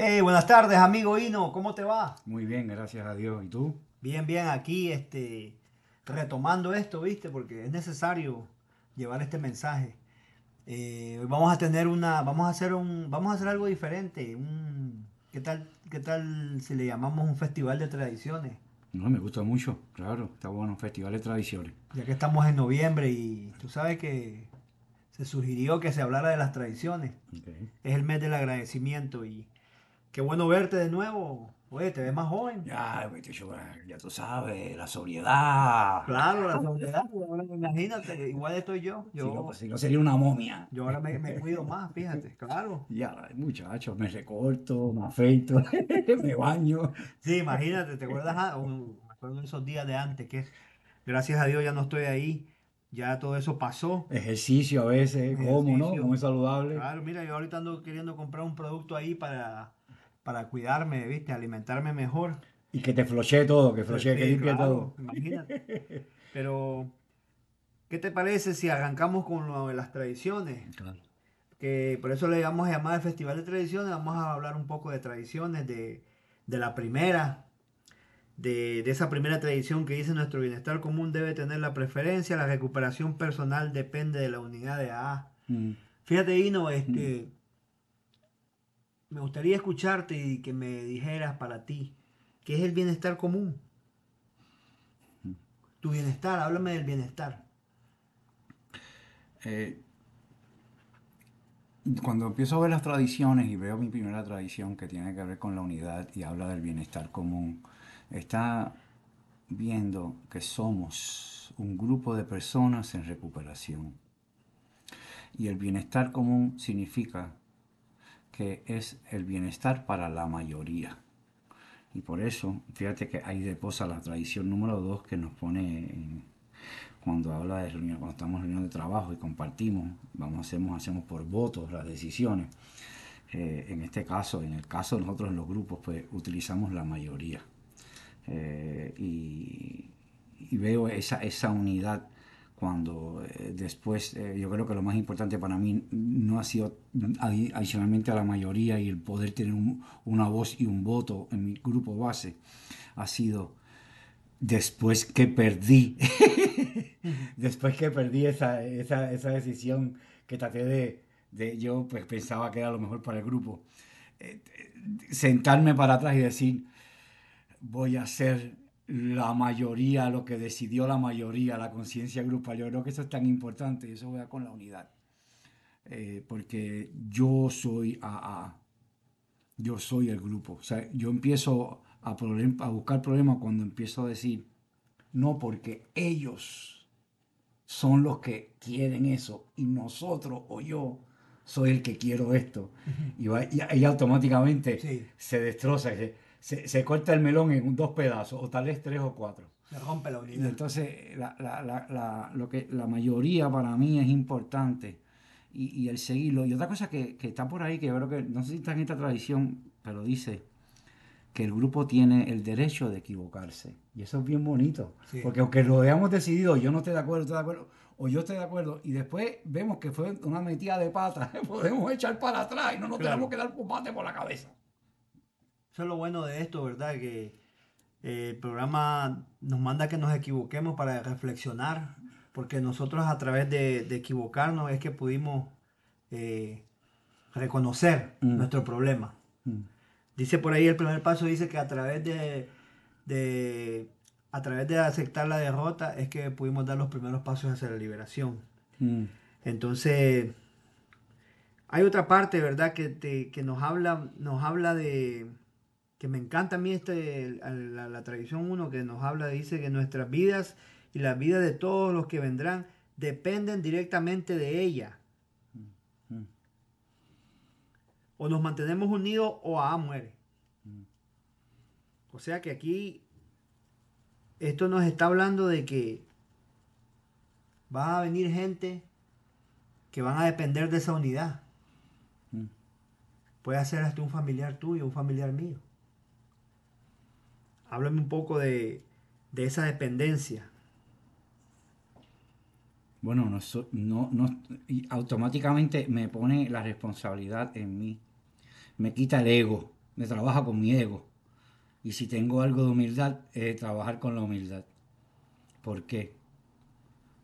Hey, buenas tardes, amigo Hino, ¿cómo te va? Muy bien, gracias a Dios. ¿Y tú? Bien, bien, aquí este, retomando esto, ¿viste? Porque es necesario llevar este mensaje. Eh, hoy vamos a tener una, vamos a hacer un, vamos a hacer algo diferente. Un, ¿qué tal, qué tal si le llamamos un festival de tradiciones? No, me gusta mucho, claro, está bueno, un festival de tradiciones. Ya que estamos en noviembre y tú sabes que se sugirió que se hablara de las tradiciones. Es el mes del agradecimiento y qué bueno verte de nuevo. Oye, te ves más joven. Ya, ya tú sabes, la sobriedad. Claro, la sobriedad. imagínate, igual estoy yo. yo si, no, pues, si no sería una momia. Yo ahora me, me, cuido más, fíjate, claro. Ya, muchachos, me recorto, me afeito, me baño. Sí, imagínate, ¿te acuerdas? Ah, me acuerdo de esos días de antes, que gracias a Dios ya no estoy ahí. Ya todo eso pasó. Ejercicio a veces, ¿cómo, no? Como es saludable. Claro, mira, yo ahorita ando queriendo comprar un producto ahí para para cuidarme, ¿viste? Alimentarme mejor. Y que te floche todo, que floche, que limpie todo. Imagínate. Pero, ¿qué te parece si arrancamos con lo de las tradiciones? Claro. Que por eso le vamos a llamar el Festival de Tradiciones. Vamos a hablar un poco de tradiciones, de, la primera, de, esa primera tradición que dice nuestro bienestar común debe tener la preferencia, la recuperación personal depende de la unidad de A. Mm. Fíjate, Ino, este, me gustaría escucharte y que me dijeras para ti, ¿qué es el bienestar común? Tu bienestar, háblame del bienestar. Eh, cuando empiezo a ver las tradiciones y veo mi primera tradición que tiene que ver con la unidad y habla del bienestar común, está viendo que somos un grupo de personas en recuperación. Y el bienestar común significa que es el bienestar para la mayoría. Y por eso, fíjate que ahí deposa la tradición número dos que nos pone cuando habla de reunión, cuando estamos en reunión de trabajo y compartimos, vamos, hacemos, hacemos por votos las decisiones. Eh, en este caso, en el caso de nosotros en los grupos, pues utilizamos la mayoría. Eh, y, y, veo esa, esa unidad cuando eh, después eh, yo creo que lo más importante para mí no ha sido adicionalmente a la mayoría y el poder tener una voz y un voto en mi grupo base, ha sido después que perdí, después que perdí esa, esa, esa, decisión que traté de, de, yo pues pensaba que era lo mejor para el grupo, eh, sentarme para atrás y decir, voy a hacer la mayoría, lo que decidió la mayoría, la conciencia grupal. Yo creo que eso es tan importante y eso va con la unidad. Eh, porque yo soy AA, yo soy el grupo. O sea, yo empiezo a, a buscar problemas cuando empiezo a decir, no, porque ellos son los que quieren eso y nosotros o yo soy el que quiero esto. y, y, automáticamente se destroza se, corta el melón en dos pedazos, o tal vez tres o cuatro. Se rompe la unidad. entonces, la, lo que, la mayoría para mí es importante y, el seguirlo. Y otra cosa que, está por ahí, que yo creo que, no sé si está en esta tradición, pero dice que el grupo tiene el derecho de equivocarse. Y eso es bien bonito. Porque aunque lo hayamos decidido, yo no estoy de acuerdo, estoy de acuerdo, o yo estoy de acuerdo, y después vemos que fue una metida de pata, podemos echar para atrás y no nos tenemos que dar un por la cabeza. Eso es lo bueno de esto, ¿verdad? Que eh, el programa nos manda que nos equivoquemos para reflexionar, porque nosotros a través de, equivocarnos es que pudimos eh, reconocer mm. nuestro problema. Mm. Dice por ahí el primer paso, dice que a través de, a través de aceptar la derrota es que pudimos dar los primeros pasos hacia la liberación. Mm. Entonces, hay otra parte, ¿verdad? Que, que nos habla, nos habla de, que me encanta a mí este, la, tradición 1 que nos habla, dice que nuestras vidas y la vida de todos los que vendrán dependen directamente de ella. o nos mantenemos unidos o A muere. O sea que aquí esto nos está hablando de que va a venir gente que van a depender de esa unidad. Mm. Puede ser hasta un familiar tuyo, un familiar mío. Háblame un poco de, de esa dependencia. Bueno, no, no, no, automáticamente me pone la responsabilidad en mí. Me quita el ego, me trabaja con mi ego. Y si tengo algo de humildad, trabajar con la humildad. ¿Por qué?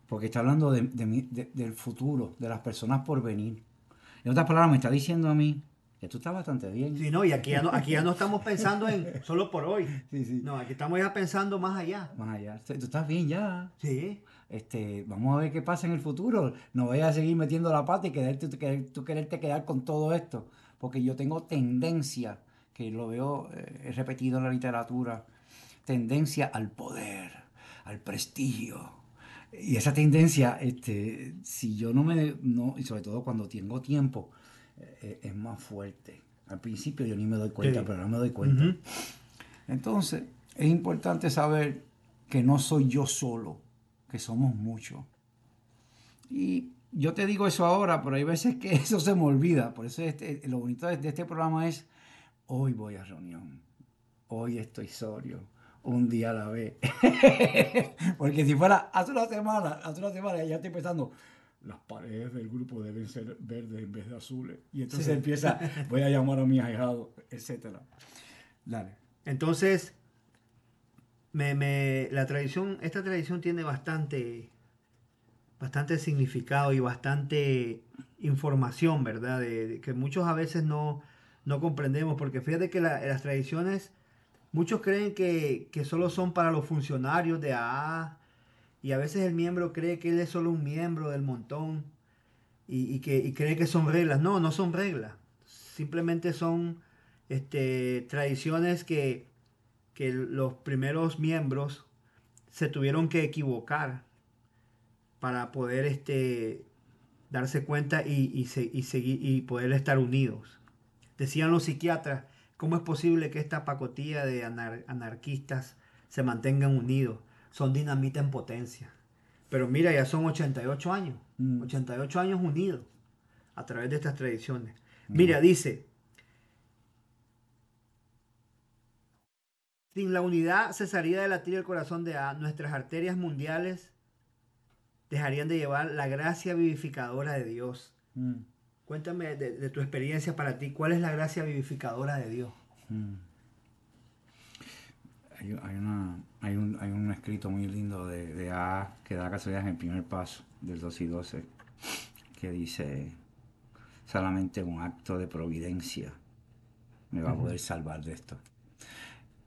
Porque está hablando de- del futuro, de las personas por venir. En otras palabras, me está diciendo a mí tú estás bastante bien. Sí, no, y aquí ya no, aquí ya no estamos pensando en solo por hoy. Sí, sí. No, aquí estamos ya pensando más allá. Más allá. Tú estás bien ya. Sí. Este, vamos a ver qué pasa en el futuro. No vayas a seguir metiendo la pata y quererte, tú, querer- tú quererte quedar con todo esto. Porque yo tengo tendencia, que lo veo eh, repetido en la literatura, tendencia al poder, al prestigio. Y esa tendencia, este, si yo no me, no, y sobre todo cuando tengo tiempo, es más fuerte. Al principio yo ni me doy cuenta, Sí. pero ahora me doy cuenta. Entonces, es importante saber que no soy yo solo, que somos muchos. Y yo te digo eso ahora, pero hay veces que eso se me olvida. Por eso este- lo bonito de este programa es, hoy voy a reunión, hoy estoy sobrio, un día a la vez. Porque si fuera hace una semana, hace una semana ya estoy pensando, las paredes del grupo deben ser verdes en vez de azules. Y entonces Sí. empieza, voy a llamar a mi ahijado, etcétera. Dale. Entonces, me, me- la tradición, esta tradición tiene bastante, bastante significado y bastante información, ¿verdad? De, de que muchos a veces no, no comprendemos, porque fíjate que la- las tradiciones, muchos creen que, que solo son para los funcionarios de AA, y a veces el miembro cree que él es solo un miembro del montón, y, que, cree que son reglas. No, no son reglas, simplemente son este, tradiciones que, que los primeros miembros se tuvieron que equivocar para poder este, darse cuenta y, y, se- y seguir y poder estar unidos. Decían los psiquiatras, ¿cómo es posible que esta pacotilla de anar- anarquistas se mantengan unidos? Son dinamita en potencia. Pero mira, ya son 88 años, Mm. 88 años unidos a través de estas tradiciones. Mira, dice, sin la unidad cesaría de latir el corazón de A, nuestras arterias mundiales dejarían de llevar la gracia vivificadora de Dios. Mm, Cuéntame de, de tu experiencia para ti, ¿cuál es la gracia vivificadora de Dios? mm. Hay, hay una, hay, un, hay un escrito muy lindo de, de A que da casualidad en el primer paso del 2 y 12 que dice solamente un acto de providencia me va a poder salvar de esto.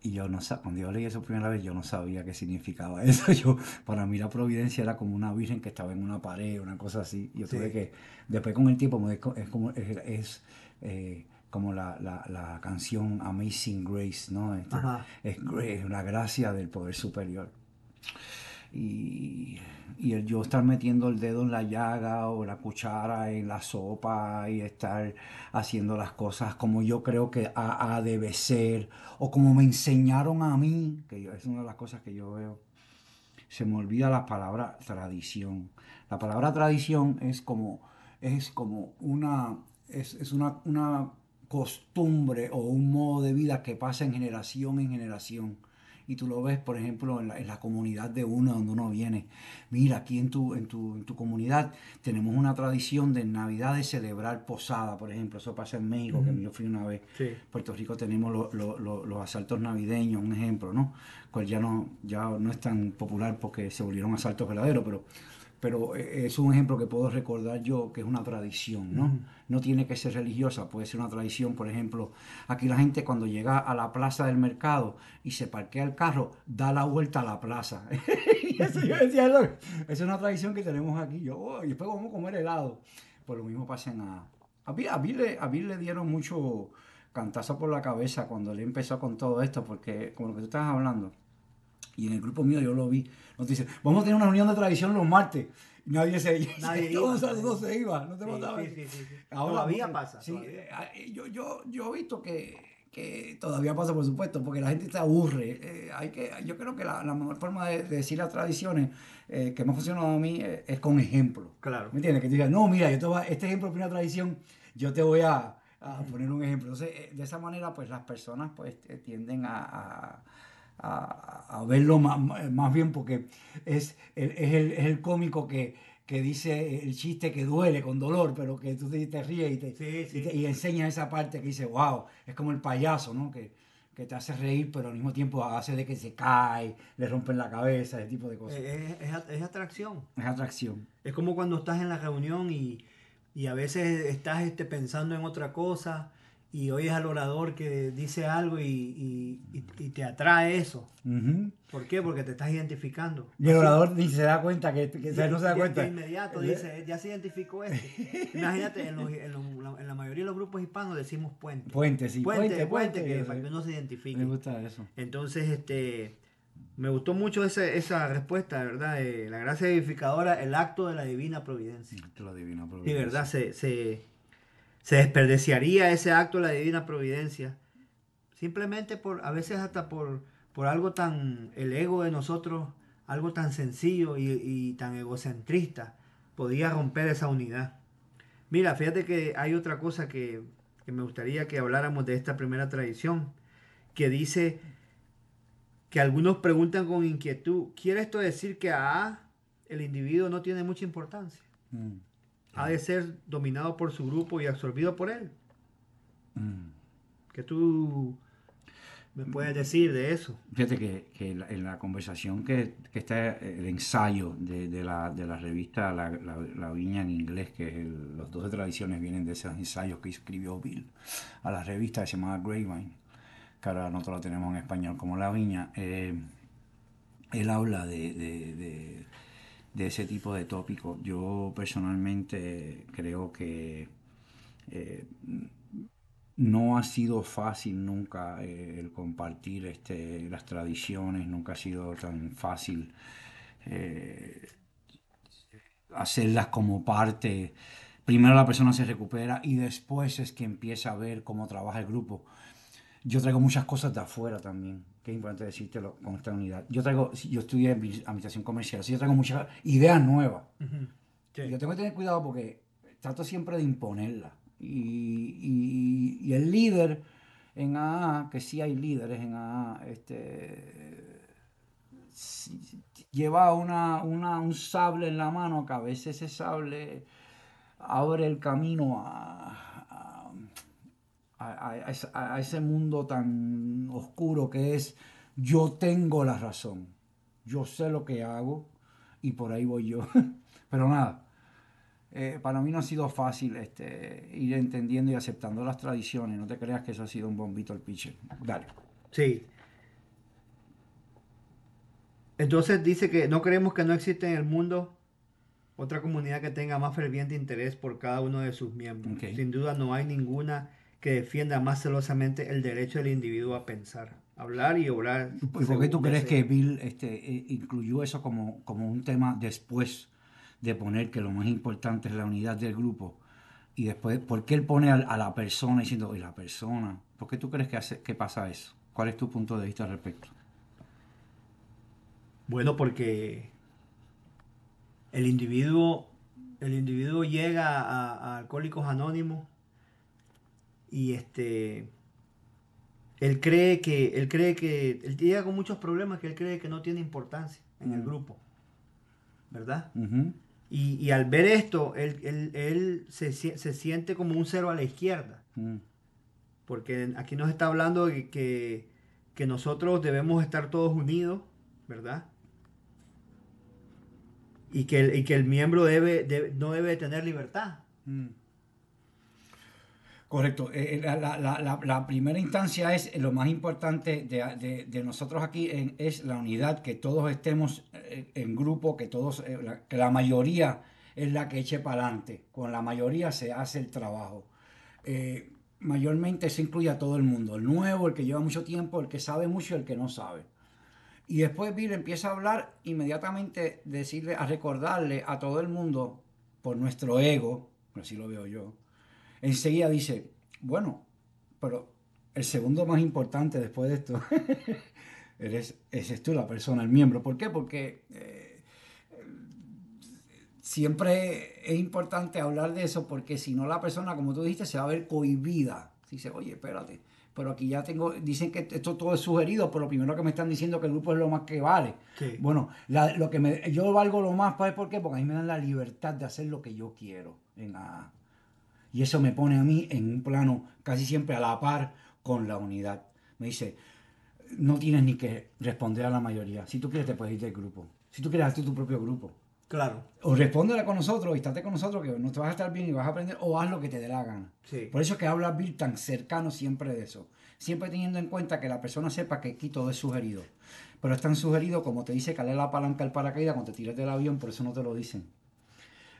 Y yo no sabía, cuando yo leí eso primera vez, yo no sabía qué significaba eso. Yo, para mí la providencia era como una virgen que estaba en una pared, una cosa así. Yo tuve que, después con el tiempo, es como, es, es, eh, como la, la, la canción Amazing Grace, ¿no? Este, es, es una gracia del poder superior. Y, y el yo estar metiendo el dedo en la llaga o la cuchara en la sopa y estar haciendo las cosas como yo creo que a, a debe ser o como me enseñaron a mí, que yo- es una de las cosas que yo veo. Se me olvida la palabra tradición. La palabra tradición es como, es como una, es, es una, una costumbre o un modo de vida que pasa en generación en generación. Y tú lo ves, por ejemplo, en la, en la comunidad de uno donde uno viene. Mira, aquí en tu, en, tu, en tu comunidad tenemos una tradición de en Navidad de celebrar posada, por ejemplo. Eso pasa en México, que yo fui una vez. Sí. Puerto Rico tenemos lo- lo- lo- los asaltos navideños, un ejemplo, ¿no? Cual ya no, ya no es tan popular porque se volvieron asaltos verdaderos, pero, pero eh, es un ejemplo que puedo recordar yo que es una tradición, ¿no? No tiene que ser religiosa, puede ser una tradición, por ejemplo, aquí la gente cuando llega a la plaza del mercado y se parquea el carro, da la vuelta a la plaza. y eso yo decía, "Loco, esa es una tradición que tenemos aquí. Yo, "Oh, y después vamos a comer helado. Pues lo mismo pasa en a, a Bill, a Bill le, a Bill le dieron mucho cantazo por la cabeza cuando él empezó con todo esto, porque como lo que tú estabas hablando, y en el grupo mío yo lo vi, nos dicen, vamos a tener una reunión de tradición los martes. nadie se, Nadie iba. saludo se iba, no te Sí, sí, sí. Ahora, Todavía pasa. Sí, todavía. ah, eh, yo, yo, yo he visto que, que todavía pasa, por supuesto, porque la gente se aburre. Eh, hay que, yo creo que la, la mejor forma de, de decir las tradiciones eh, que me ha funcionado a mí eh, es con ejemplos. Claro. ¿Me entiendes? Que tú digas, no, mira, yo te voy a- este ejemplo es una tradición, yo te voy a, a poner un ejemplo. Entonces, de esa manera, pues las personas pues tienden a, a- a- a verlo más, más bien porque es, el- es, el, es el cómico que, que dice el chiste que duele con dolor, pero que tú te, te ríes y, te, Sí, sí. y, te- y enseñas esa parte que dice, wow, es como el payaso, ¿no? Que, que te hace reír, pero al mismo tiempo hace de que se cae, le rompen la cabeza, ese tipo de cosas. Eh, Es, es- es atracción. es atracción. Es como cuando estás en la reunión y, y a veces estás este, pensando en otra cosa y oyes al orador que dice algo y, y- y- y te atrae eso. ¿Por qué? Porque te estás identificando. Y el orador ni se da cuenta, que, que- De- no se da de- cuenta. De inmediato dice, ya se identificó este. Imagínate, en, los- en los- en la mayoría de los grupos hispanos decimos puente. Puente, sí. puente, Puente, puente, puente. que para que uno se identifique. Me gusta eso. Entonces, este, me gustó mucho ese- esa respuesta, de verdad. de la gracia edificadora, el acto de la divina providencia. Te lo adivino, Sí, providencia. verdad, se, se, se desperdiciaría ese acto de la divina providencia. Simplemente por, a veces hasta por, por algo tan, el ego de nosotros, algo tan sencillo y, y tan egocentrista, podía romper esa unidad. Mira, fíjate que hay otra cosa que, que me gustaría que habláramos de esta primera tradición, que dice que algunos preguntan con inquietud, ¿quiere esto decir que a el individuo no tiene mucha importancia? Mm, ha de ser dominado por su grupo y absorbido por él. mm. ¿Qué tú me puedes decir de eso? Fíjate que, que la- en la conversación que, que está el ensayo de, de la, de la revista La, La- La Viña en inglés, que es el- los 12 tradiciones vienen de esos ensayos que escribió Bill a la revista que se llamaba Grapevine, que ahora nosotros lo tenemos en español como La Viña. eh, él habla de, de- de- ese tipo de tópicos. Yo personalmente creo que eh, no ha sido fácil nunca eh, el compartir este, las tradiciones, nunca ha sido tan fácil eh, hacerlas como parte. Primero la persona se recupera y después es que empieza a ver cómo trabaja el grupo. Yo traigo muchas cosas de afuera también, que es importante decírtelo con esta unidad. Yo traigo, yo estudié admi- administración comercial, así yo traigo muchas ideas nuevas. Yo tengo que tener cuidado porque trato siempre de imponerla. Y, y- y el líder en AA, que sí hay líderes en AA, este, lleva una, una- un sable en la mano que a veces ese sable abre el camino a, a- a- a ese- mundo tan oscuro que es yo tengo la razón, yo sé lo que hago y por ahí voy yo. Pero nada, eh, para mí no ha sido fácil este, ir entendiendo y aceptando las tradiciones. No te creas que eso ha sido un bombito al pitcher. Dale. Sí. Entonces dice que no creemos que no existe en el mundo otra comunidad que tenga más ferviente interés por cada uno de sus miembros. Sin duda no hay ninguna que defienda más celosamente el derecho del individuo a pensar, hablar y obrar. ¿Y por qué tú crees que Bill este, eh, incluyó eso como, como un tema después de poner que lo más importante es la unidad del grupo? Y después, ¿por qué él pone a, a la persona diciendo, y la persona? ¿Por qué tú crees que, hace, que pasa eso? ¿Cuál es tu punto de vista al respecto? Bueno, porque el individuo, el individuo llega a, a Alcohólicos Anónimos y este él cree que él cree que él llega con muchos problemas que él cree que no tiene importancia en el grupo, ¿verdad? Y, y al ver esto, él, él- él se, se siente como un cero a la izquierda. Mm. Porque aquí nos está hablando de que, que nosotros debemos estar todos unidos, ¿verdad? Y que el, y que el miembro debe, debe- no debe tener libertad. Mm. Correcto. Eh, eh, la, primera instancia es eh, lo más importante de, nosotros aquí es la unidad, que todos estemos en grupo, que todos, que la mayoría es la que eche para adelante. Con la mayoría se hace el trabajo. Mayormente se incluye a todo el mundo, el nuevo, el que lleva mucho tiempo, el que sabe mucho y el que no sabe. Y después Bill empieza a hablar, inmediatamente decirle, a recordarle a todo el mundo, por nuestro ego, así lo veo yo, enseguida dice, bueno, pero el segundo más importante después de esto, eres, ese tú la persona, el miembro. ¿Por qué? Porque eh, siempre es importante hablar de eso, porque si no la persona, como tú dijiste, se va a ver cohibida. Dice, oye, espérate, pero aquí ya tengo, dicen que esto todo es sugerido, pero lo primero que me están diciendo que el grupo es lo más que vale. Bueno, lo que me, yo valgo lo más, ¿por qué? Porque a mí me dan la libertad de hacer lo que yo quiero en Y eso me pone a mí en un plano casi siempre a la par con la unidad. Me dice, no tienes ni que responder a la mayoría. Si tú quieres, te puedes ir del grupo. Si tú quieres, hazte tu propio grupo. Claro. O respóndela con nosotros y estate con nosotros que no te vas a estar bien y vas a aprender o haz lo que te dé la gana. Por eso es que habla Bill tan cercano siempre de eso. Siempre teniendo en cuenta que la persona sepa que aquí todo es sugerido. Pero es tan sugerido como te dice que le la palanca al paracaídas cuando te tiras del avión, por eso no te lo dicen.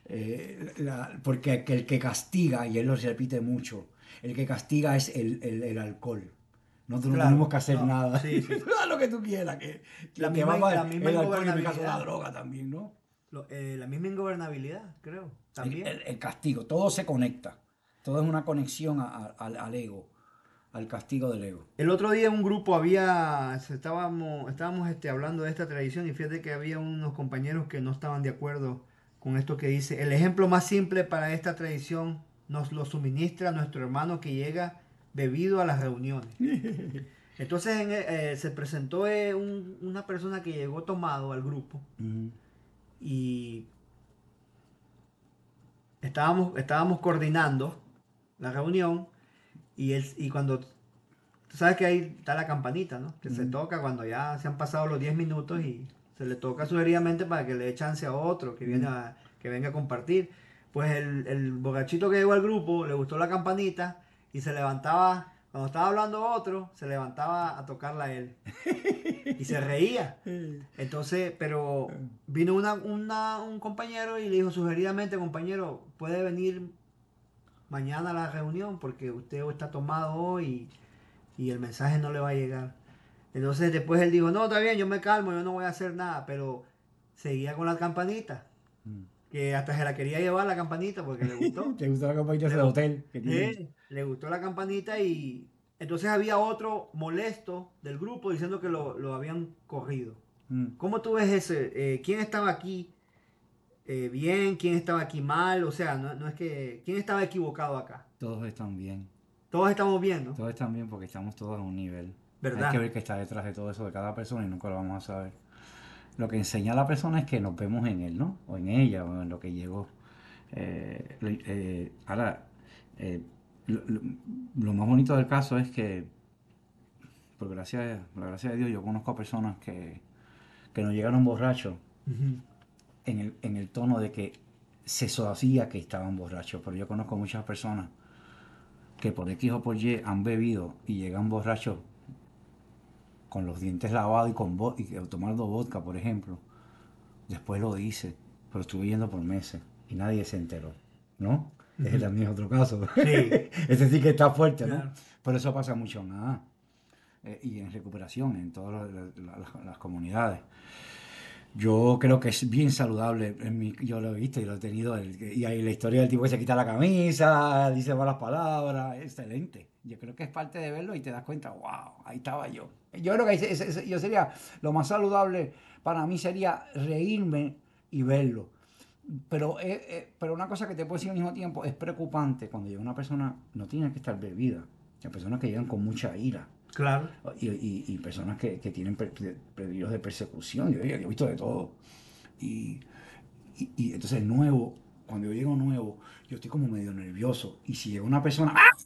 Eh, porque el que castiga, y él lo repite mucho, el que castiga es el, alcohol. Nosotros no tenemos que hacer nada. Sí, Haz lo que tú quieras. Que, la, misma, la misma el alcohol en caso la droga también, ¿no? Eh, la misma ingobernabilidad, creo. También. El, castigo, todo se conecta. Todo es una conexión al ego, al castigo del ego. El otro día en un grupo había, estábamos, estábamos este, hablando de esta tradición y fíjate que había unos compañeros que no estaban de acuerdo con esto que dice. El ejemplo más simple para esta tradición nos lo suministra nuestro hermano que llega bebido a las reuniones. Entonces eh, se presentó eh, una persona que llegó tomado al grupo y estábamos, estábamos coordinando la reunión y, él, y cuando tú sabes que ahí está la campanita, ¿no? Que se toca cuando ya se han pasado los 10 minutos y se le toca sugeridamente para que le dé chance a otro que, viene que venga a compartir. Pues el, el que llegó al grupo le gustó la campanita y se levantaba cuando estaba hablando otro, se levantaba a tocarla a él. Y se reía. Entonces, pero vino una, un compañero y le dijo sugeridamente, compañero, puede venir mañana a la reunión porque usted está tomado hoy y, el mensaje no le va a llegar. Entonces después él dijo, no, está bien, yo me calmo, yo no voy a hacer nada, pero seguía con la campanita. Mm. Que hasta se la quería llevar la campanita porque le gustó. ¿Te gustó la campanita del hotel? le gustó la campanita y entonces había otro molesto del grupo diciendo que lo, habían corrido. Mm. ¿Cómo tú ves ese? Eh, ¿Quién estaba aquí eh, bien? ¿Quién estaba aquí mal? O sea, no, es que... ¿Quién estaba equivocado acá? Todos están bien. Todos estamos bien, ¿no? Todos están bien porque estamos todos a un nivel. ¿Verdad? Hay que ver qué está detrás de todo eso de cada persona y nunca lo vamos a saber. Lo que enseña a la persona es que nos vemos en él, ¿no? O en ella, o en lo que llegó. Eh, ahora, lo, más bonito del caso es que, por gracia, por la gracia de Dios, yo conozco a personas que, que nos llegaron borrachos en, el, en el tono de que se sabía que estaban borrachos, pero yo conozco muchas personas que por X o por Y han bebido y llegan borrachos con los dientes lavados y, con y tomando vodka, por ejemplo. Después lo dice, pero estuve yendo por meses y nadie se enteró, ¿no? Ese también es otro caso. Sí. Ese sí que está fuerte, ¿no? Pero eso pasa mucho en nada. Eh, y en recuperación, en todas las, comunidades. Yo creo que es bien saludable. En mi, yo lo he visto y lo he tenido. y hay la historia del tipo que se quita la camisa, dice malas palabras. Excelente. Yo creo que es parte de verlo y te das cuenta, wow, ahí estaba yo. Yo creo que yo sería lo más saludable para mí sería reírme y verlo pero, eh, eh, pero una cosa que te puedo decir al mismo tiempo es preocupante cuando llega una persona, no tiene que estar bebida, hay personas que llegan con mucha ira. Claro. Y, y, personas que, que tienen peligros de persecución, yo, he visto de todo. Y, y, entonces nuevo, cuando yo llego nuevo, yo estoy como medio nervioso. Y si llega una persona, ¡ah!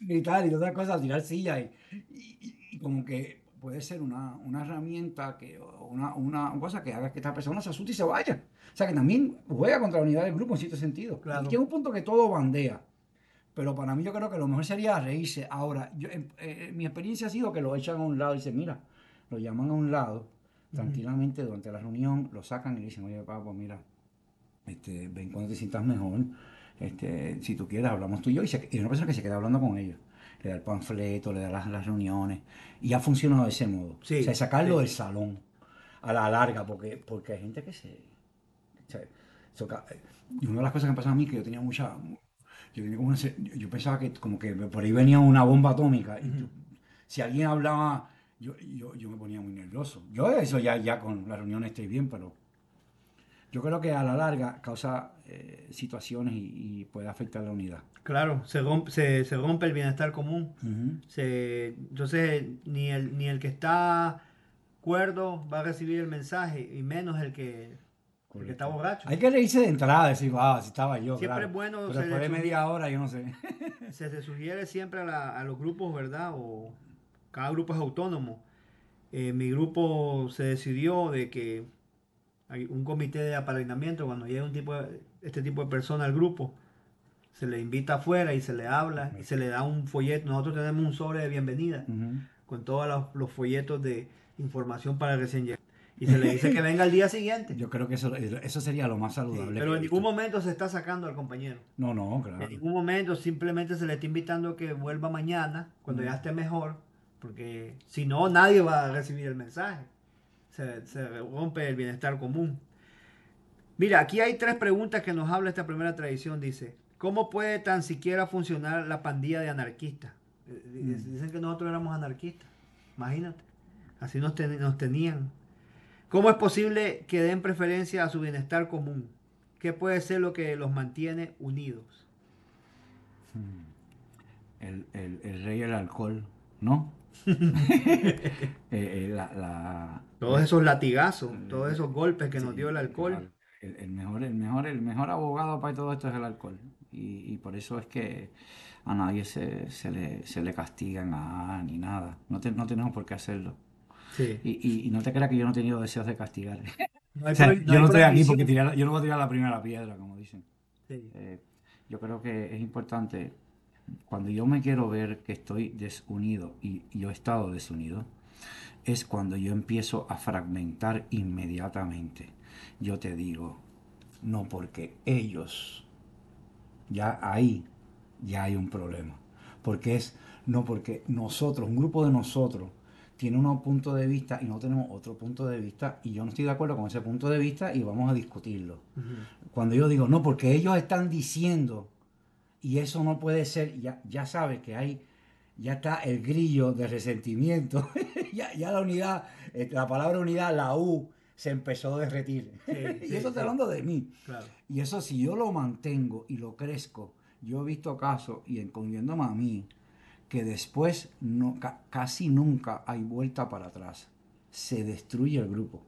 gritar y otra cosa, tirar silla y, como que puede ser una, una herramienta, que, una, una, cosa que haga que esta persona se asuste y se vaya. O sea, que también juega contra la unidad del grupo en cierto sentido. Claro. Y que es un punto que todo bandea. Pero para mí yo creo que lo mejor sería reírse. Ahora, yo, eh, mi experiencia ha sido que lo echan a un lado y dicen, mira, lo llaman a un lado, tranquilamente durante la reunión, lo sacan y le dicen, oye, papá, pues mira, este, ven cuando te sientas mejor, este, si tú quieres, hablamos tú y yo, y, es una persona que se queda hablando con ellos. le da el panfleto, le da las, las reuniones, y ha funcionado de ese modo. Sí, o sea, sacarlo sí. del salón a la larga, porque, porque hay gente que se... o sea, eso ca- y una de las cosas que me pasaba a mí, que yo tenía mucha... Yo, pensaba que como que por ahí venía una bomba atómica. y si alguien hablaba, yo, yo, yo me ponía muy nervioso. Yo eso ya, ya con la reunión estoy bien, pero yo creo que a la larga causa eh, situaciones y, y puede afectar la unidad. Claro, se rompe, se, se rompe el bienestar común. Se, entonces, ni el, ni el que está cuerdo va a recibir el mensaje, y menos el que, el que está borracho. Hay que reírse de entrada, decir, ah, si estaba yo. Siempre claro. es bueno Pero después de le- media hora, yo no sé. Se, se sugiere siempre a, la- a los grupos, ¿verdad? O cada grupo es autónomo. Eh, mi grupo se decidió de que hay un comité de apadrinamiento, cuando llega un tipo de- este tipo de persona al grupo, se le invita afuera y se le habla y se le da un folleto. Nosotros tenemos un sobre de bienvenida con todos los, los folletos de información para recién llegado. Y se le dice que venga al día siguiente. Yo creo que eso, eso sería lo más Sí, saludable. pero en ningún momento se está sacando al compañero. No, no, claro. En ningún momento simplemente se le está invitando a que vuelva mañana, cuando Mm. ya esté mejor, porque si no, nadie va a recibir el mensaje. Se, se rompe el bienestar común. Mira, aquí hay tres preguntas que nos habla esta primera tradición. Dice, ¿cómo puede tan siquiera funcionar la pandilla de anarquistas? Eh, Mm. Dicen que nosotros éramos anarquistas. Imagínate. Así nos, ten- nos tenían. ¿Cómo es posible que den preferencia a su bienestar común? ¿Qué puede ser lo que los mantiene unidos? El, el, el rey del alcohol, ¿no? Eh, eh, la, la- Todos esos latigazos, todos esos golpes que nos dio el alcohol. El, el mejor, el, mejor, el mejor abogado para todo esto es el alcohol. Y, y por eso es que a nadie se, se, le, se le castiga nada ni nada. No, te- no tenemos por qué hacerlo. Sí. Y, y- y no te creas que yo no he tenido deseos de castigar. No hay O sea, prohi- no yo no estoy aquí porque tirar- yo no voy a tirar la primera piedra, como dicen. Sí. Eh, yo creo que es importante, cuando yo me quiero ver que estoy desunido y yo he estado desunido, es cuando yo empiezo a fragmentar inmediatamente. Yo te digo, no porque ellos, ya ahí, ya hay un problema. Porque es, no porque nosotros, un grupo de nosotros, tiene un punto de vista y no tenemos otro punto de vista y yo no estoy de acuerdo con ese punto de vista y vamos a discutirlo. Ujú. Cuando yo digo, no, porque ellos están diciendo, y eso no puede ser, ya, ya sabes que hay, ya está el grillo de resentimiento, ya, ya la unidad, eh, la palabra unidad, la U, se empezó a derretir. Sí, y sí, eso está hablando de mí. Claro. Y eso si yo lo mantengo y lo crezco, yo he visto casos, y incluyéndome a mí, que después no, ca- casi nunca hay vuelta para atrás. Se destruye el grupo.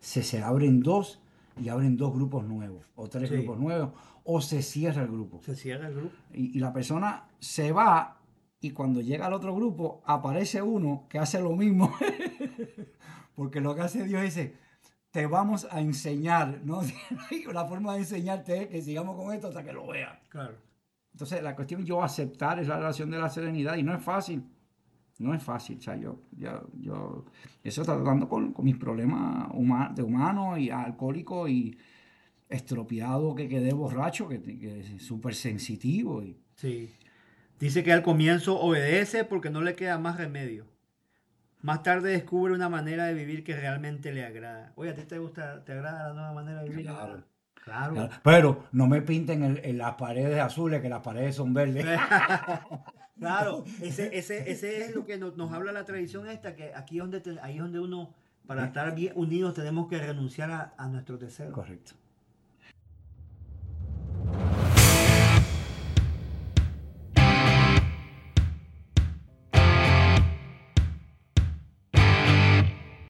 Se, se abren dos y abren dos grupos nuevos, o tres Sí. grupos nuevos, o se cierra el grupo. Se cierra el grupo. Y, y la persona se va y cuando llega al otro grupo aparece uno que hace lo mismo. Porque lo que hace Dios es, te vamos a enseñar, ¿no? la forma de enseñarte es que sigamos con esto hasta que lo veas. Claro. Entonces la cuestión es yo aceptar esa relación de la serenidad y no es fácil. No es fácil, o sea, yo, yo, yo eso tratando con, con mis problemas huma- de humano y alcohólico y estropeado que quedé borracho, que, que es súper sensitivo. Y, Sí. Dice que al comienzo obedece porque no le queda más remedio. Más tarde descubre una manera de vivir que realmente le agrada. Oye, ¿a ti te gusta, te agrada la nueva manera de vivir? Claro. Claro. Claro, Pero no me pinten el- en las paredes azules, que las paredes son verdes. Claro, ese, ese, ese es lo que nos, nos habla la tradición esta, que aquí es donde, te- ahí es donde uno, para estar bien unidos, tenemos que renunciar a, a nuestros deseos. Correcto.